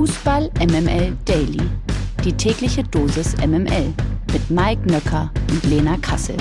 Fußball MML Daily. Die tägliche Dosis MML mit Mike Nöcker und Lena Kassel.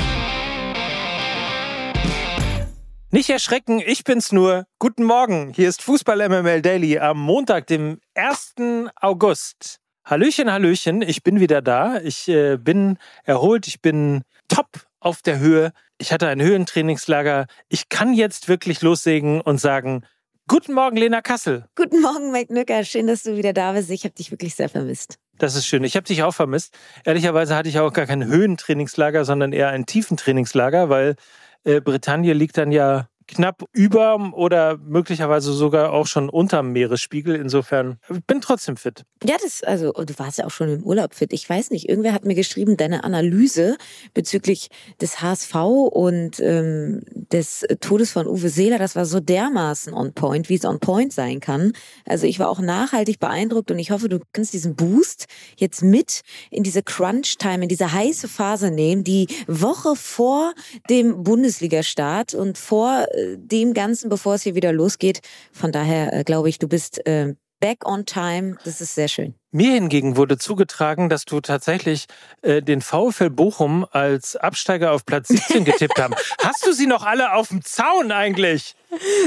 Nicht erschrecken, ich bin's nur. Guten Morgen, hier ist Fußball MML Daily am Montag, dem 1. August. Hallöchen, Hallöchen, ich bin wieder da. Ich äh, bin erholt, ich bin top auf der Höhe. Ich hatte ein Höhentrainingslager. Ich kann jetzt wirklich loslegen und sagen, Guten Morgen, Lena Kassel. Guten Morgen, Mike Nücker. Schön, dass du wieder da bist. Ich habe dich wirklich sehr vermisst. Das ist schön. Ich habe dich auch vermisst. Ehrlicherweise hatte ich auch gar kein Höhentrainingslager, sondern eher ein Tiefentrainingslager, weil äh, Britannien liegt dann ja knapp über oder möglicherweise sogar auch schon unterm Meeresspiegel. Insofern bin trotzdem fit. Ja, das, also, du warst ja auch schon im Urlaub fit. Ich weiß nicht, irgendwer hat mir geschrieben, deine Analyse bezüglich des HSV und ähm, des Todes von Uwe Seeler, das war so dermaßen on point, wie es on point sein kann. Also ich war auch nachhaltig beeindruckt und ich hoffe, du kannst diesen Boost jetzt mit in diese Crunch-Time, in diese heiße Phase nehmen, die Woche vor dem Bundesliga-Start und vor dem Ganzen, bevor es hier wieder losgeht. Von daher äh, glaube ich, du bist äh, back on time. Das ist sehr schön. Mir hingegen wurde zugetragen, dass du tatsächlich äh, den VfL Bochum als Absteiger auf Platz 17 getippt haben. Hast du sie noch alle auf dem Zaun eigentlich?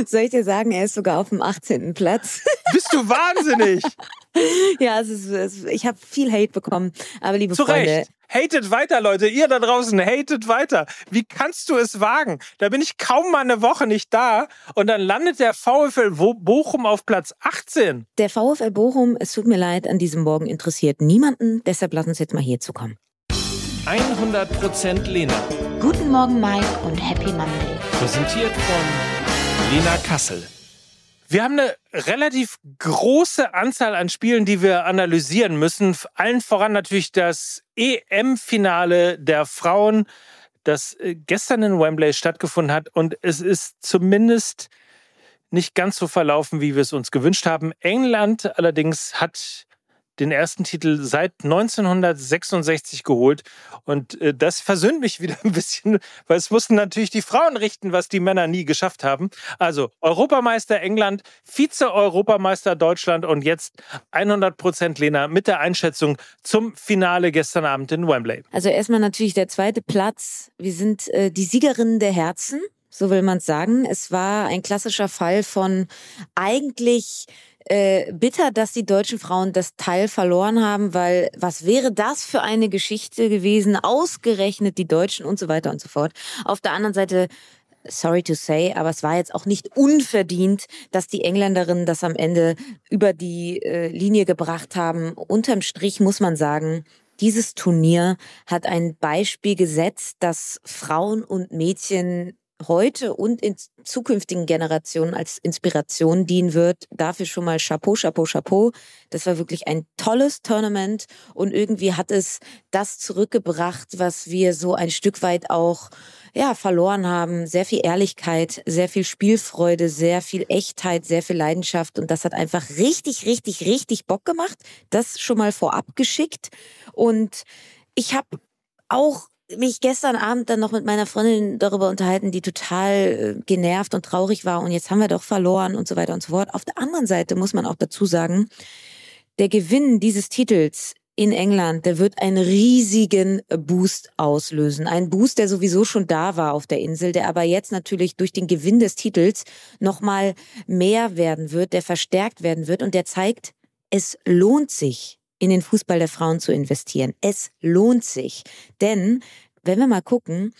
Soll ich dir sagen, er ist sogar auf dem 18. Platz. Bist du wahnsinnig? ja, es ist, es, ich habe viel Hate bekommen. Aber liebe Zu Freunde, Recht. Hatet weiter, Leute. Ihr da draußen, hatet weiter. Wie kannst du es wagen? Da bin ich kaum mal eine Woche nicht da und dann landet der VfL Bochum auf Platz 18. Der VfL Bochum, es tut mir leid, an diesem Morgen interessiert niemanden. Deshalb lass uns jetzt mal hier zu kommen. 100% Lena. Guten Morgen, Mike und Happy Monday. Präsentiert von Lena Kassel. Wir haben eine relativ große Anzahl an Spielen, die wir analysieren müssen. Allen voran natürlich das EM-Finale der Frauen, das äh, gestern in Wembley stattgefunden hat. Und es ist zumindest nicht ganz so verlaufen, wie wir es uns gewünscht haben. England allerdings hat den ersten Titel seit 1966 geholt. Und äh, das versöhnt mich wieder ein bisschen, weil es mussten natürlich die Frauen richten, was die Männer nie geschafft haben. Also Europameister England, Vize-Europameister Deutschland und jetzt 100 Prozent Lena mit der Einschätzung zum Finale gestern Abend in Wembley. Also erstmal natürlich der zweite Platz. Wir sind äh, die Siegerinnen der Herzen so will man sagen. Es war ein klassischer Fall von eigentlich äh, bitter, dass die deutschen Frauen das Teil verloren haben, weil was wäre das für eine Geschichte gewesen, ausgerechnet die Deutschen und so weiter und so fort. Auf der anderen Seite sorry to say, aber es war jetzt auch nicht unverdient, dass die Engländerinnen das am Ende über die äh, Linie gebracht haben. Unterm Strich muss man sagen, dieses Turnier hat ein Beispiel gesetzt, dass Frauen und Mädchen heute und in zukünftigen Generationen als Inspiration dienen wird. Dafür schon mal Chapeau, Chapeau, Chapeau. Das war wirklich ein tolles Tournament und irgendwie hat es das zurückgebracht, was wir so ein Stück weit auch ja, verloren haben. Sehr viel Ehrlichkeit, sehr viel Spielfreude, sehr viel Echtheit, sehr viel Leidenschaft und das hat einfach richtig, richtig, richtig Bock gemacht. Das schon mal vorab geschickt und ich habe auch mich gestern Abend dann noch mit meiner Freundin darüber unterhalten, die total äh, genervt und traurig war und jetzt haben wir doch verloren und so weiter und so fort. Auf der anderen Seite muss man auch dazu sagen, der Gewinn dieses Titels in England, der wird einen riesigen Boost auslösen. Ein Boost, der sowieso schon da war auf der Insel, der aber jetzt natürlich durch den Gewinn des Titels nochmal mehr werden wird, der verstärkt werden wird und der zeigt, es lohnt sich, in den Fußball der Frauen zu investieren. Es lohnt sich. Denn, wenn wir mal gucken,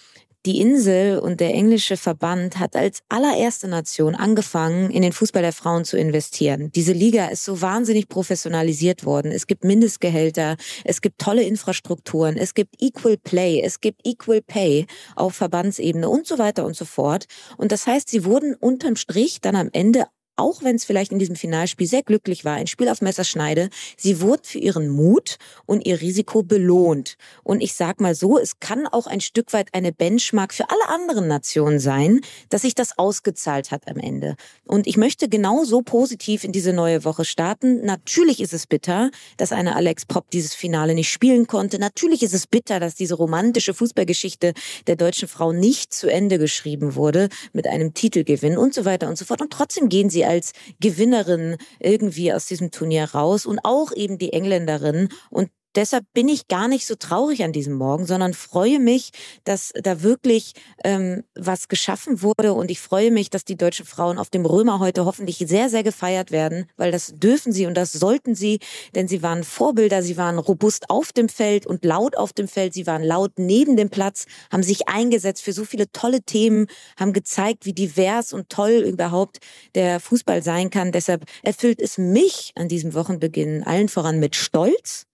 die Insel und der englische Verband hat als allererste Nation angefangen, in den Fußball der Frauen zu investieren. Diese Liga ist so wahnsinnig professionalisiert worden. Es gibt Mindestgehälter, es gibt tolle Infrastrukturen, es gibt Equal Play, es gibt Equal Pay auf Verbandsebene und so weiter und so fort. Und das heißt, sie wurden unterm Strich dann am Ende auch wenn es vielleicht in diesem Finalspiel sehr glücklich war, ein Spiel auf Messerschneide, sie wurde für ihren Mut und ihr Risiko belohnt. Und ich sag mal so, es kann auch ein Stück weit eine Benchmark für alle anderen Nationen sein, dass sich das ausgezahlt hat am Ende. Und ich möchte genau so positiv in diese neue Woche starten. Natürlich ist es bitter, dass eine Alex Pop dieses Finale nicht spielen konnte. Natürlich ist es bitter, dass diese romantische Fußballgeschichte der deutschen Frau nicht zu Ende geschrieben wurde mit einem Titelgewinn und so weiter und so fort. Und trotzdem gehen sie als Gewinnerin irgendwie aus diesem Turnier raus und auch eben die Engländerin. Und deshalb bin ich gar nicht so traurig an diesem Morgen, sondern freue mich, dass da wirklich ähm, was geschaffen wurde. Und ich freue mich, dass die deutschen Frauen auf dem Römer heute hoffentlich sehr, sehr gefeiert werden, weil das dürfen sie und das sollten sie, denn sie waren Vorbilder, sie waren robust auf dem Feld und laut auf dem Feld, sie waren laut neben dem Platz, haben sich eingesetzt für so viele tolle Themen, haben gezeigt, wie divers und toll überhaupt der Fußball sein kann. Deshalb erfüllt es mich an diesem Wochenbeginn allen voran mit Stolz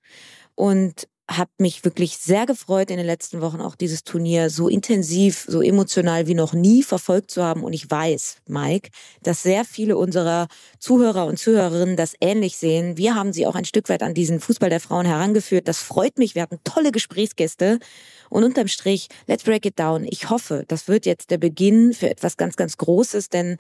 und habe mich wirklich sehr gefreut in den letzten Wochen auch dieses Turnier so intensiv, so emotional wie noch nie verfolgt zu haben. Und ich weiß, Mike, dass sehr viele unserer Zuhörer und Zuhörerinnen das ähnlich sehen. Wir haben sie auch ein Stück weit an diesen Fußball der Frauen herangeführt. Das freut mich. Wir hatten tolle Gesprächsgäste. Und unterm Strich, let's break it down. Ich hoffe, das wird jetzt der Beginn für etwas ganz, ganz Großes, denn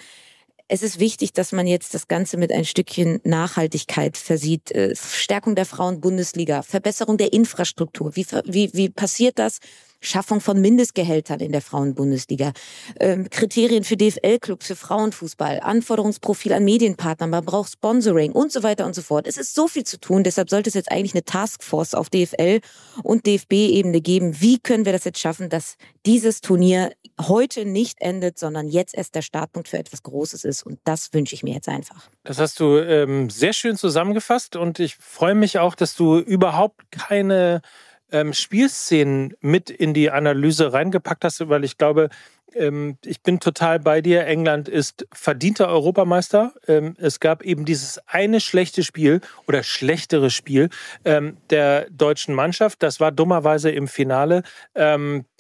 es ist wichtig, dass man jetzt das Ganze mit ein Stückchen Nachhaltigkeit versieht. Äh, Stärkung der Frauen-Bundesliga, Verbesserung der Infrastruktur. Wie, wie, wie passiert das? Schaffung von Mindestgehältern in der Frauenbundesliga, ähm, Kriterien für DFL-Clubs, für Frauenfußball, Anforderungsprofil an Medienpartnern, man braucht Sponsoring und so weiter und so fort. Es ist so viel zu tun, deshalb sollte es jetzt eigentlich eine Taskforce auf DFL und DFB-Ebene geben. Wie können wir das jetzt schaffen, dass dieses Turnier heute nicht endet, sondern jetzt erst der Startpunkt für etwas Großes ist. Und das wünsche ich mir jetzt einfach. Das hast du ähm, sehr schön zusammengefasst und ich freue mich auch, dass du überhaupt keine ähm, Spielszenen mit in die Analyse reingepackt hast, weil ich glaube, ähm, ich bin total bei dir. England ist verdienter Europameister. Ähm, es gab eben dieses eine schlechte Spiel oder schlechtere Spiel ähm, der deutschen Mannschaft. Das war dummerweise im Finale.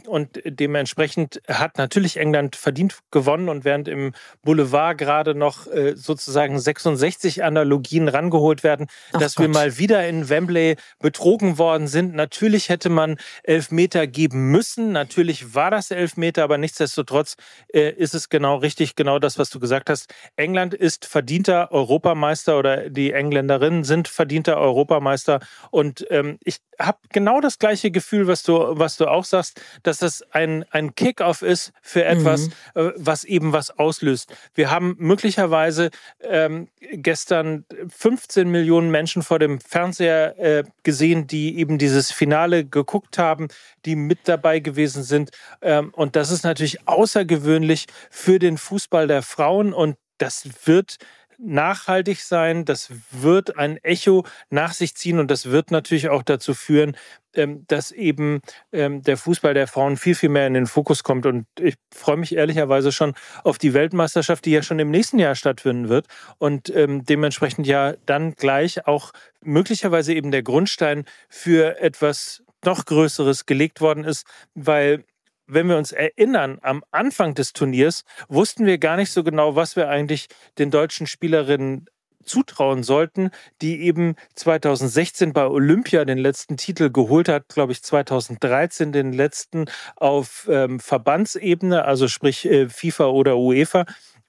Und dementsprechend hat natürlich England verdient gewonnen und während im Boulevard gerade noch äh, sozusagen 66 Analogien rangeholt werden, Ach dass Gott. wir mal wieder in Wembley betrogen worden sind. Natürlich hätte man Elfmeter geben müssen. Natürlich war das Elfmeter, aber nichtsdestotrotz äh, ist es genau richtig, genau das, was du gesagt hast. England ist verdienter Europameister oder die Engländerinnen sind verdienter Europameister und ähm, ich habe genau das gleiche Gefühl, was du, was du auch sagst, dass das ein, ein Kickoff ist für etwas, mhm. Äh, was eben was auslöst. Wir haben möglicherweise ähm, gestern 15 Millionen Menschen vor dem Fernseher äh, gesehen, die eben dieses Finale geguckt haben, die mit dabei gewesen sind. Ähm, und das ist natürlich außergewöhnlich für den Fußball der Frauen und das wird nachhaltig sein, das wird ein Echo nach sich ziehen und das wird natürlich auch dazu führen, ähm, dass eben ähm, der Fußball der Frauen viel, viel mehr in den Fokus kommt. Und ich freue mich ehrlicherweise schon auf die Weltmeisterschaft, die ja schon im nächsten Jahr stattfinden wird und ähm, dementsprechend ja dann gleich auch möglicherweise eben der Grundstein für etwas noch Größeres gelegt worden ist, weil wenn wir uns erinnern, am Anfang des Turniers wussten wir gar nicht so genau, was wir eigentlich den deutschen Spielerinnen zutrauen sollten, die eben 2016 bei Olympia den letzten Titel geholt hat, glaube ich 2013 den letzten auf ähm, Verbandsebene, also sprich äh, FIFA oder UEFA.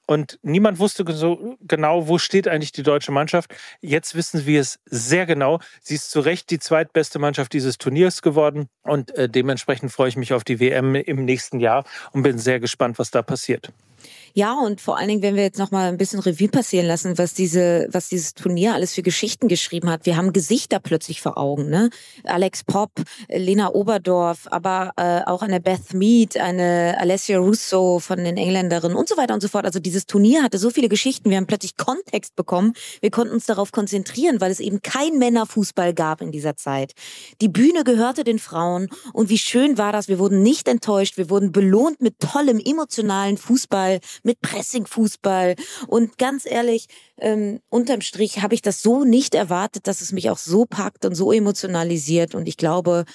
Und niemand wusste so genau, wo steht eigentlich die deutsche Mannschaft. Jetzt wissen wir es sehr genau. Sie ist zu Recht die zweitbeste Mannschaft dieses Turniers geworden. Und äh, dementsprechend freue ich mich auf die WM im nächsten Jahr und bin sehr gespannt, was da passiert. Ja, und vor allen Dingen, wenn wir jetzt noch mal ein bisschen Revue passieren lassen, was diese, was dieses Turnier alles für Geschichten geschrieben hat. Wir haben Gesichter plötzlich vor Augen, ne? Alex Popp, Lena Oberdorf, aber äh, auch eine Beth Mead, eine Alessia Russo von den Engländerinnen und so weiter und so fort. Also dieses Turnier hatte so viele Geschichten. Wir haben plötzlich Kontext bekommen. Wir konnten uns darauf konzentrieren, weil es eben kein Männerfußball gab in dieser Zeit. Die Bühne gehörte den Frauen und wie schön war das. Wir wurden nicht enttäuscht. Wir wurden belohnt mit tollem emotionalen Fußball mit Pressing-Fußball. Und ganz ehrlich, ähm, unterm Strich habe ich das so nicht erwartet, dass es mich auch so packt und so emotionalisiert. Und ich glaube,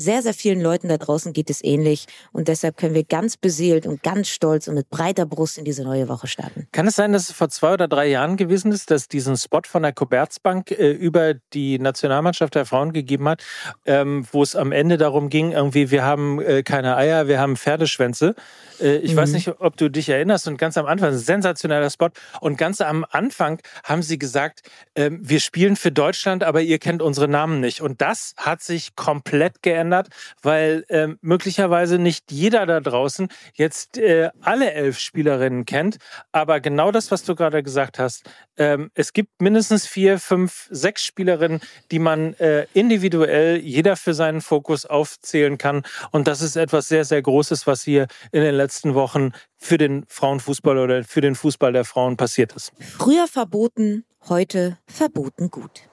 sehr, sehr vielen Leuten da draußen geht es ähnlich. Und deshalb können wir ganz beseelt und ganz stolz und mit breiter Brust in diese neue Woche starten. Kann es sein, dass es vor zwei oder drei Jahren gewesen ist, dass diesen Spot von der Commerzbank äh, über die Nationalmannschaft der Frauen gegeben hat, ähm, wo es am Ende darum ging, irgendwie, wir haben äh, keine Eier, wir haben Pferdeschwänze. Äh, ich mhm. weiß nicht, ob du dich erinnerst. Und ganz am Anfang, ein sensationeller Spot. Und ganz am Anfang haben sie gesagt, äh, wir spielen für Deutschland, aber ihr kennt unsere Namen nicht. Und das hat sich komplett geändert geändert, weil äh, möglicherweise nicht jeder da draußen jetzt äh, alle elf Spielerinnen kennt. Aber genau das, was du gerade gesagt hast, ähm, es gibt mindestens vier, fünf, sechs Spielerinnen, die man äh, individuell jeder für seinen Fokus aufzählen kann. Und das ist etwas sehr, sehr Großes, was hier in den letzten Wochen für den Frauenfußball oder für den Fußball der Frauen passiert ist. Früher verboten, heute verboten gut.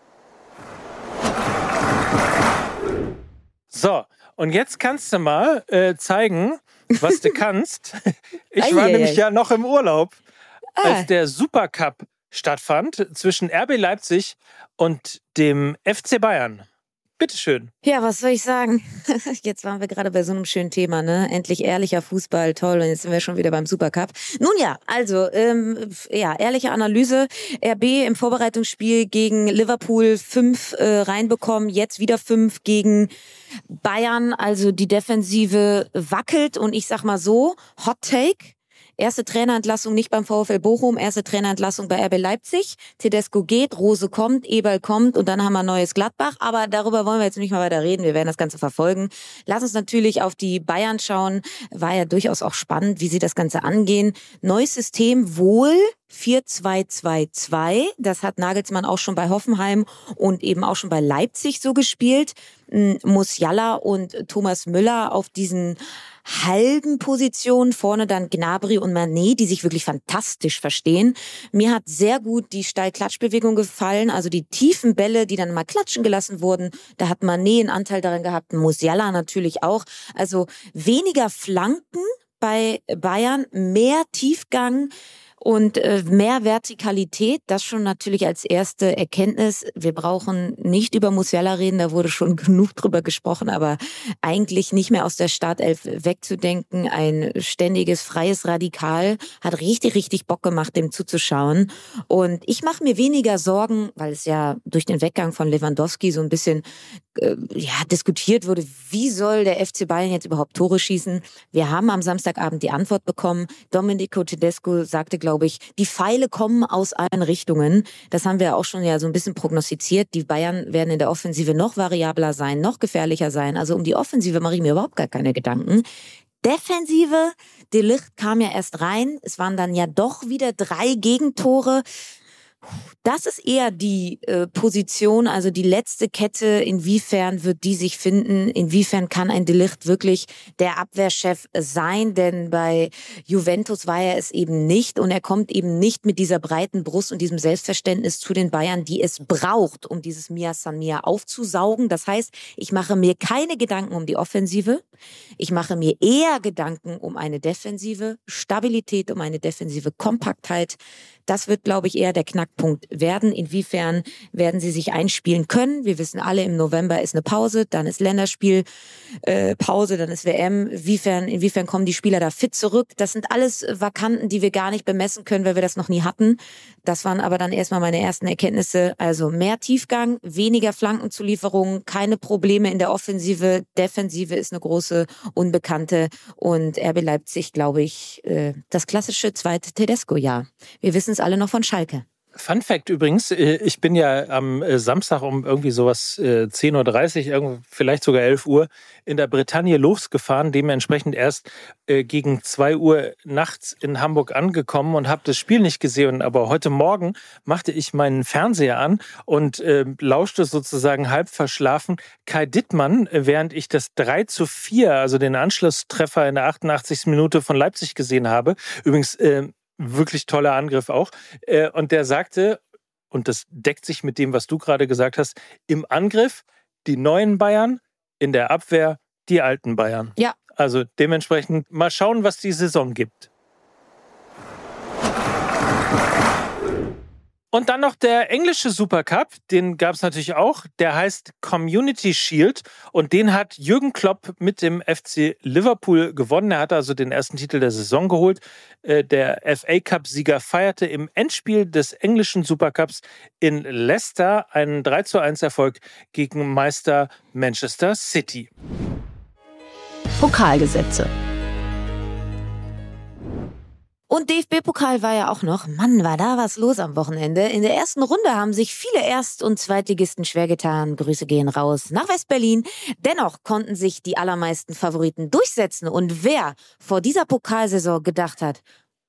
So, und jetzt kannst du mal äh, zeigen, was du kannst. Ich war nämlich ja noch im Urlaub, als ah. der Supercup stattfand zwischen RB Leipzig und dem FC Bayern. Bitteschön. Ja, was soll ich sagen? Jetzt waren wir gerade bei so einem schönen Thema, ne? Endlich ehrlicher Fußball, toll. Und jetzt sind wir schon wieder beim Supercup. Nun ja, also, ähm, ja, ehrliche Analyse. RB im Vorbereitungsspiel gegen Liverpool fünf äh, reinbekommen, jetzt wieder fünf gegen Bayern. Also die Defensive wackelt und ich sag mal so, Hot Take. Erste Trainerentlassung nicht beim VfL Bochum, erste Trainerentlassung bei RB Leipzig. Tedesco geht, Rose kommt, Eberl kommt und dann haben wir neues Gladbach. Aber darüber wollen wir jetzt nicht mal weiter reden. Wir werden das Ganze verfolgen. Lass uns natürlich auf die Bayern schauen. War ja durchaus auch spannend, wie sie das Ganze angehen. Neues System wohl. 4-2-2-2. Das hat Nagelsmann auch schon bei Hoffenheim und eben auch schon bei Leipzig so gespielt. Musiala und Thomas Müller auf diesen halben Position, vorne dann Gnabry und Manet, die sich wirklich fantastisch verstehen. Mir hat sehr gut die Steilklatschbewegung gefallen, also die tiefen Bälle, die dann mal klatschen gelassen wurden. Da hat Manet einen Anteil daran gehabt, Musiala natürlich auch. Also weniger Flanken bei Bayern, mehr Tiefgang, und äh, mehr Vertikalität, das schon natürlich als erste Erkenntnis. Wir brauchen nicht über Musiala reden, da wurde schon genug drüber gesprochen, aber eigentlich nicht mehr aus der Startelf wegzudenken. Ein ständiges, freies Radikal hat richtig, richtig Bock gemacht, dem zuzuschauen. Und ich mache mir weniger Sorgen, weil es ja durch den Weggang von Lewandowski so ein bisschen äh, ja, diskutiert wurde, wie soll der FC Bayern jetzt überhaupt Tore schießen? Wir haben am Samstagabend die Antwort bekommen. Domenico Tedesco sagte, glaube ich. Die Pfeile kommen aus allen Richtungen. Das haben wir auch schon ja so ein bisschen prognostiziert. Die Bayern werden in der Offensive noch variabler sein, noch gefährlicher sein. Also um die Offensive mache ich mir überhaupt gar keine Gedanken. Defensive, De Licht kam ja erst rein. Es waren dann ja doch wieder drei Gegentore. Das ist eher die äh, Position, also die letzte Kette. Inwiefern wird die sich finden? Inwiefern kann ein Delicht wirklich der Abwehrchef sein? Denn bei Juventus war er es eben nicht und er kommt eben nicht mit dieser breiten Brust und diesem Selbstverständnis zu den Bayern, die es braucht, um dieses Mia San Mia aufzusaugen. Das heißt, ich mache mir keine Gedanken um die Offensive. Ich mache mir eher Gedanken um eine defensive Stabilität, um eine defensive Kompaktheit. Das wird, glaube ich, eher der Knackpunkt werden. Inwiefern werden sie sich einspielen können? Wir wissen alle, im November ist eine Pause, dann ist Länderspiel äh, dann ist WM. Inwiefern, inwiefern kommen die Spieler da fit zurück? Das sind alles Vakanten, die wir gar nicht bemessen können, weil wir das noch nie hatten. Das waren aber dann erstmal meine ersten Erkenntnisse. Also mehr Tiefgang, weniger Flankenzulieferungen, keine Probleme in der Offensive. Defensive ist eine große Unbekannte. Und RB Leipzig, glaube ich, äh, das klassische zweite Tedesco-Jahr. Wir wissen es alle noch von Schalke. Fun Fact übrigens, äh, ich bin ja am äh, Samstag um irgendwie sowas 10.30 äh, Uhr, vielleicht sogar 11 Uhr in der Bretagne losgefahren, dementsprechend erst gegen 2 Uhr nachts in Hamburg angekommen und habe das Spiel nicht gesehen. Aber heute Morgen machte ich meinen Fernseher an und lauschte sozusagen halb verschlafen Kai Dittmann, während ich das 3 zu 4, also den Anschlusstreffer in der 88. Minute von Leipzig gesehen habe. Übrigens wirklich toller Angriff auch. Äh, und der sagte, und das deckt sich mit dem, was du gerade gesagt hast, im Angriff die neuen Bayern, in der Abwehr die alten Bayern. Ja. Also dementsprechend mal schauen, was die Saison gibt. Und dann noch der englische Supercup, den gab es natürlich auch. Der heißt Community Shield und den hat Jürgen Klopp mit dem FC Liverpool gewonnen. Er hat also den ersten Titel der Saison geholt. Äh, der FA Cup-Sieger feierte im Endspiel des englischen Supercups in Leicester einen 3 zu 1 Erfolg gegen Meister Manchester City. Pokalgesetze. Und DFB-Pokal war ja auch noch. Mann, war da was los am Wochenende. In der ersten Runde haben sich viele Erst- und Zweitligisten schwer getan. Grüße gehen raus nach West-Berlin. Dennoch konnten sich die allermeisten Favoriten durchsetzen. Und wer vor dieser Pokalsaison gedacht hat,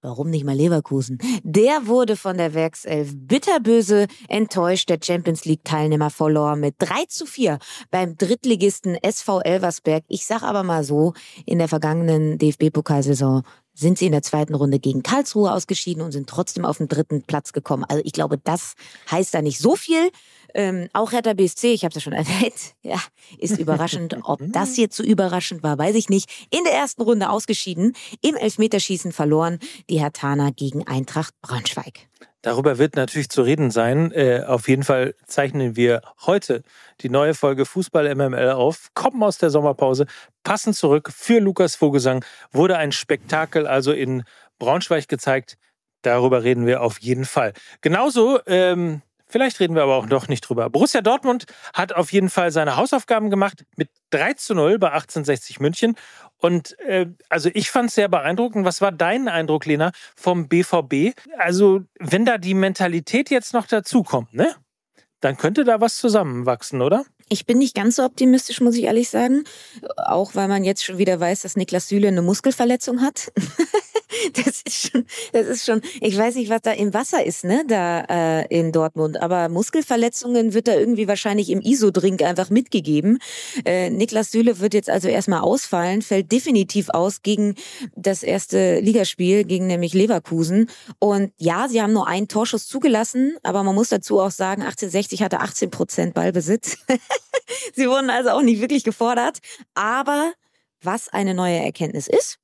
Warum nicht mal Leverkusen? Der wurde von der Werkself bitterböse enttäuscht. Der Champions League-Teilnehmer verlor mit 3 zu 4 beim Drittligisten SV Elversberg. Ich sag aber mal so, in der vergangenen DFB-Pokalsaison sind sie in der zweiten Runde gegen Karlsruhe ausgeschieden und sind trotzdem auf den dritten Platz gekommen. Also ich glaube, das heißt da nicht so viel. Ähm, auch Hertha BSC, ich habe es ja schon erwähnt, ja, ist überraschend. Ob das jetzt so überraschend war, weiß ich nicht. In der ersten Runde ausgeschieden, im Elfmeterschießen verloren die Herthaner gegen Eintracht Braunschweig. Darüber wird natürlich zu reden sein. Äh, auf jeden Fall zeichnen wir heute die neue Folge Fußball MML auf, kommen aus der Sommerpause, passen zurück für Lukas Vogelsang. Wurde ein Spektakel also in Braunschweig gezeigt. Darüber reden wir auf jeden Fall. Genauso ähm, Vielleicht reden wir aber auch doch nicht drüber. Borussia Dortmund hat auf jeden Fall seine Hausaufgaben gemacht mit 3 zu 0 bei 1860 München. Und äh, also ich fand es sehr beeindruckend. Was war dein Eindruck, Lena, vom BVB? Also, wenn da die Mentalität jetzt noch dazukommt, ne? Dann könnte da was zusammenwachsen, oder? Ich bin nicht ganz so optimistisch, muss ich ehrlich sagen. Auch weil man jetzt schon wieder weiß, dass Niklas Süle eine Muskelverletzung hat. das ist schon, das ist schon, ich weiß nicht, was da im Wasser ist, ne, da äh, in Dortmund, aber Muskelverletzungen wird da irgendwie wahrscheinlich im ISO-Drink einfach mitgegeben. Äh, Niklas Süle wird jetzt also erstmal ausfallen, fällt definitiv aus gegen das erste Ligaspiel, gegen nämlich Leverkusen. Und ja, sie haben nur einen Torschuss zugelassen, aber man muss dazu auch sagen, 1860 hatte 18 Prozent Ballbesitz. sie wurden also auch nicht wirklich gefordert. Aber was eine neue Erkenntnis ist,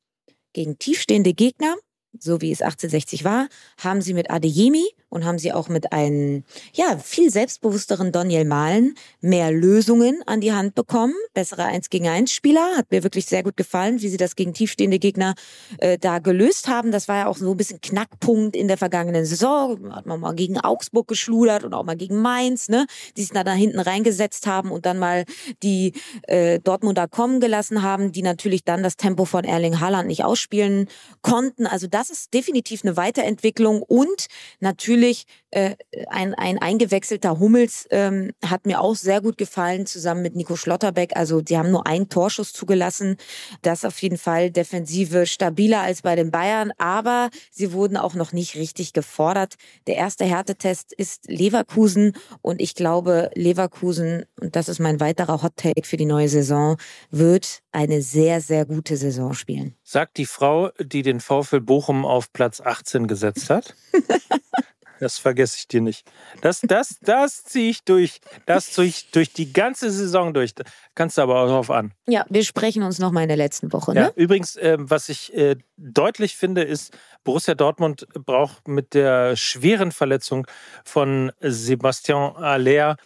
gegen tiefstehende Gegner, so wie es 1860 war, haben sie mit Adeyemi und haben sie auch mit einem ja viel selbstbewussteren Daniel Mahlen mehr Lösungen an die Hand bekommen. Bessere 1 gegen 1 Spieler. Hat mir wirklich sehr gut gefallen, wie sie das gegen tiefstehende Gegner äh, da gelöst haben. Das war ja auch so ein bisschen Knackpunkt in der vergangenen Saison. Hat man mal gegen Augsburg geschludert und auch mal gegen Mainz, ne? Die sich da, da hinten reingesetzt haben und dann mal die äh, Dortmunder kommen gelassen haben, die natürlich dann das Tempo von Erling Haaland nicht ausspielen konnten. Also das ist definitiv eine Weiterentwicklung und natürlich natürlich äh, ein, ein eingewechselter Hummels ähm, hat mir auch sehr gut gefallen, zusammen mit Nico Schlotterbeck. Also sie haben nur einen Torschuss zugelassen. Das auf jeden Fall Defensive stabiler als bei den Bayern, aber sie wurden auch noch nicht richtig gefordert. Der erste Härtetest ist Leverkusen und ich glaube, Leverkusen, und das ist mein weiterer Hot Take für die neue Saison, wird eine sehr, sehr gute Saison spielen. Sagt die Frau, die den VfL Bochum auf Platz 18 gesetzt hat. Das vergesse ich dir nicht. Das, das, das ziehe ich durch. Das ziehe ich durch die ganze Saison durch. Kannst du aber auch drauf an. Ja, wir sprechen uns nochmal in der letzten Woche. Ne? Ja, übrigens, äh, was ich äh, deutlich finde, ist, Borussia Dortmund braucht mit der schweren Verletzung von Sebastian Aller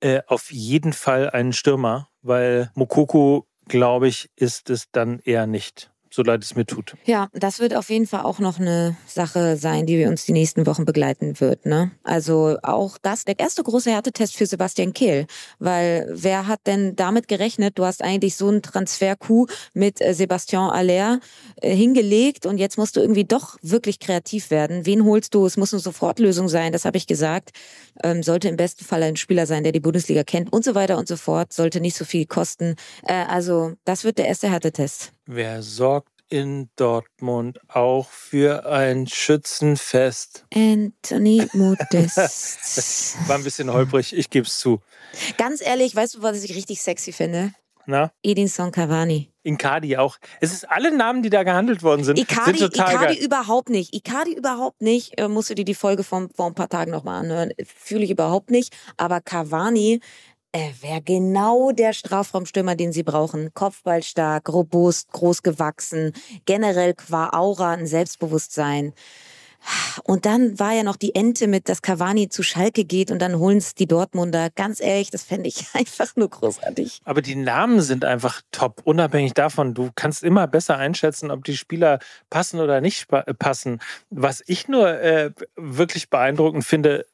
äh, auf jeden Fall einen Stürmer, weil Mokoko, glaube ich, ist es dann eher nicht so leid es mir tut. Ja, das wird auf jeden Fall auch noch eine Sache sein, die wir uns die nächsten Wochen begleiten wird. Ne? Also auch das, der erste große Härtetest für Sebastian Kehl, weil wer hat denn damit gerechnet, du hast eigentlich so einen Transfer-Coup mit äh, Sebastian Aller äh, hingelegt und jetzt musst du irgendwie doch wirklich kreativ werden. Wen holst du? Es muss eine Sofortlösung sein, das habe ich gesagt. Ähm, sollte im besten Fall ein Spieler sein, der die Bundesliga kennt und so weiter und so fort. Sollte nicht so viel kosten. Äh, also das wird der erste Härtetest. Wer sorgt in Dortmund auch für ein Schützenfest? Anthony Modest. War ein bisschen holprig, ich gebe es zu. Ganz ehrlich, weißt du, was ich richtig sexy finde? Na? Edinson Cavani. Icardi auch. Es ist alle Namen, die da gehandelt worden sind. Icardi, sind Icardi überhaupt nicht. Icardi überhaupt nicht. Äh, musst du dir die Folge von, vor ein paar Tagen nochmal anhören. Fühle ich überhaupt nicht. Aber Cavani, er wäre genau der Strafraumstürmer, den sie brauchen. Kopfballstark, robust, groß gewachsen, generell qua Aura ein Selbstbewusstsein. Und dann war ja noch die Ente mit, dass Cavani zu Schalke geht und dann holen es die Dortmunder. Ganz ehrlich, das fände ich einfach nur großartig. Aber die Namen sind einfach top, unabhängig davon. Du kannst immer besser einschätzen, ob die Spieler passen oder nicht passen. Was ich nur äh, wirklich beeindruckend finde,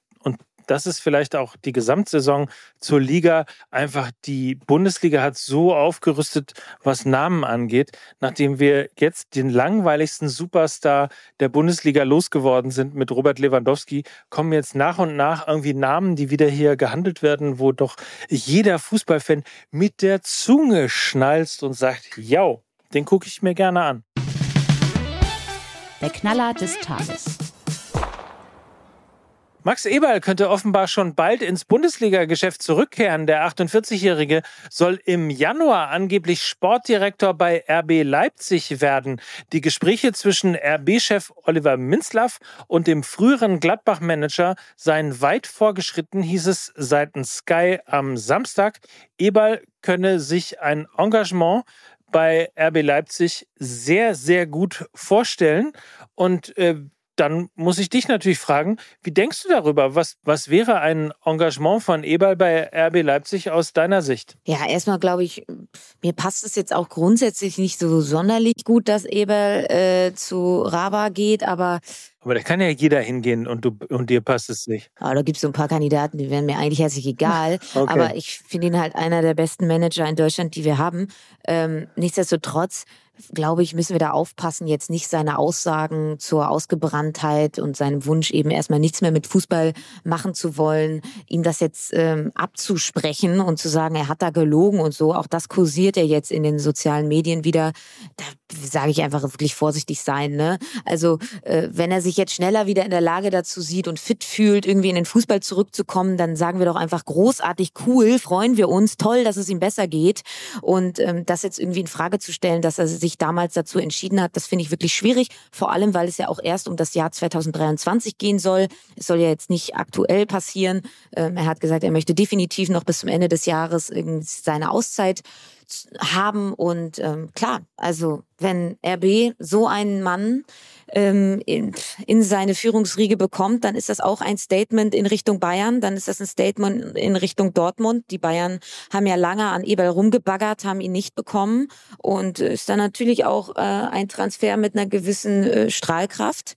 das ist vielleicht auch die Gesamtsaison zur Liga. Einfach die Bundesliga hat so aufgerüstet, was Namen angeht. Nachdem wir jetzt den langweiligsten Superstar der Bundesliga losgeworden sind mit Robert Lewandowski, kommen jetzt nach und nach irgendwie Namen, die wieder hier gehandelt werden, wo doch jeder Fußballfan mit der Zunge schnalzt und sagt, ja, den gucke ich mir gerne an. Der Knaller des Tages. Max Eberl könnte offenbar schon bald ins Bundesliga-Geschäft zurückkehren. Der 48-Jährige soll im Januar angeblich Sportdirektor bei RB Leipzig werden. Die Gespräche zwischen RB-Chef Oliver Minzlaff und dem früheren Gladbach-Manager seien weit vorgeschritten, hieß es seitens Sky am Samstag. Eberl könne sich ein Engagement bei RB Leipzig sehr, sehr gut vorstellen. Und äh, dann muss ich dich natürlich fragen, wie denkst du darüber? Was, was wäre ein Engagement von Eberl bei RB Leipzig aus deiner Sicht? Ja, erstmal glaube ich, mir passt es jetzt auch grundsätzlich nicht so sonderlich gut, dass Eberl äh, zu Raba geht, aber aber da kann ja jeder hingehen und, du, und dir passt es nicht. Aber da gibt es so ein paar Kandidaten, die wären mir eigentlich herzlich egal. okay. Aber ich finde ihn halt einer der besten Manager in Deutschland, die wir haben. Ähm, nichtsdestotrotz glaube ich, müssen wir da aufpassen, jetzt nicht seine Aussagen zur Ausgebranntheit und seinem Wunsch eben erstmal nichts mehr mit Fußball machen zu wollen, ihm das jetzt ähm, abzusprechen und zu sagen, er hat da gelogen und so. Auch das kursiert er jetzt in den sozialen Medien wieder. Da sage ich einfach wirklich vorsichtig sein. Ne? Also äh, wenn er sich jetzt schneller wieder in der Lage dazu sieht und fit fühlt, irgendwie in den Fußball zurückzukommen, dann sagen wir doch einfach großartig, cool, freuen wir uns, toll, dass es ihm besser geht. Und ähm, das jetzt irgendwie in Frage zu stellen, dass er sich damals dazu entschieden hat, das finde ich wirklich schwierig. Vor allem, weil es ja auch erst um das Jahr 2023 gehen soll. Es soll ja jetzt nicht aktuell passieren. Ähm, er hat gesagt, er möchte definitiv noch bis zum Ende des Jahres seine Auszeit haben. Und ähm, klar, also wenn RB so einen Mann ähm, in, in seine Führungsriege bekommt, dann ist das auch ein Statement in Richtung Bayern, dann ist das ein Statement in Richtung Dortmund. Die Bayern haben ja lange an Eberl rumgebaggert, haben ihn nicht bekommen und ist dann natürlich auch äh, ein Transfer mit einer gewissen äh, Strahlkraft äh,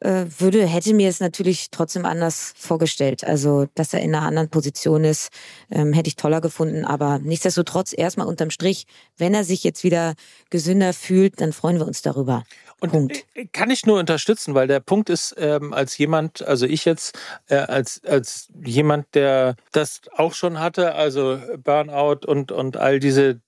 würde, hätte mir es natürlich trotzdem anders vorgestellt. Also, dass er in einer anderen Position ist, ähm, hätte ich toller gefunden. Aber nichtsdestotrotz erstmal unterm Strich, wenn er sich jetzt wieder gesünder fühlt, dann freuen wir uns darüber. Und Punkt. Äh, kann ich nur unterstützen, weil der Punkt ist, ähm, als jemand, also ich jetzt, äh, als, als jemand, der das auch schon hatte, also Burnout und, und all diese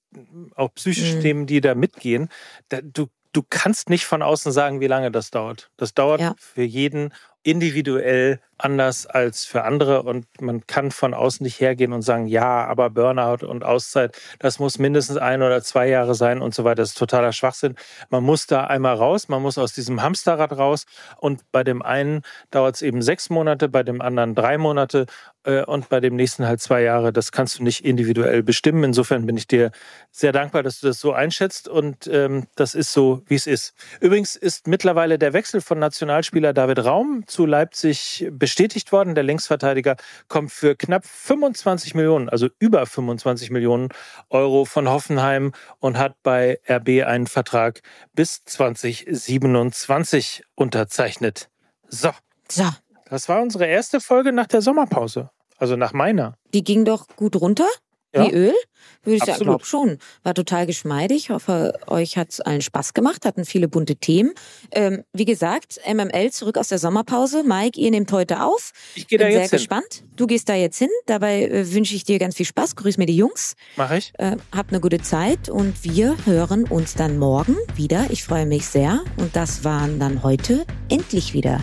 auch psychische mhm. Themen, die da mitgehen, da, du du kannst nicht von außen sagen, wie lange das dauert. Das dauert ja. für jeden individuell anders als für andere und man kann von außen nicht hergehen und sagen, ja, aber Burnout und Auszeit, das muss mindestens ein oder zwei Jahre sein und so weiter. Das ist totaler Schwachsinn. Man muss da einmal raus, man muss aus diesem Hamsterrad raus und bei dem einen dauert es eben sechs Monate, bei dem anderen drei Monate äh, und bei dem nächsten halt zwei Jahre. Das kannst du nicht individuell bestimmen. Insofern bin ich dir sehr dankbar, dass du das so einschätzt und ähm, das ist so, wie es ist. Übrigens ist mittlerweile der Wechsel von Nationalspieler David Raum zu Leipzig bestätigt worden. Der Linksverteidiger kommt für knapp 25 Millionen, also über 25 Millionen Euro von Hoffenheim und hat bei RB einen Vertrag bis 2027 unterzeichnet. So. So. Das war unsere erste Folge nach der Sommerpause. Also nach meiner. Die ging doch gut runter? Ja. Wie Öl? Würde ich sagen, glaube schon. War total geschmeidig. Ich hoffe, euch hat es allen Spaß gemacht, hatten viele bunte Themen. Ähm, wie gesagt, MML zurück aus der Sommerpause. Mike, ihr nehmt heute auf. Ich gehe da Bin jetzt sehr hin. gespannt. Du gehst da jetzt hin. Dabei äh, wünsche ich dir ganz viel Spaß. Grüß mir die Jungs. Mach ich. Äh, habt eine gute Zeit und wir hören uns dann morgen wieder. Ich freue mich sehr. Und das waren dann heute endlich wieder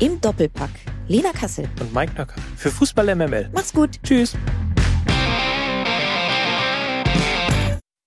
im Doppelpack. Lena Kassel und Mike Nöcker für Fußball MML. Mach's gut. Tschüss.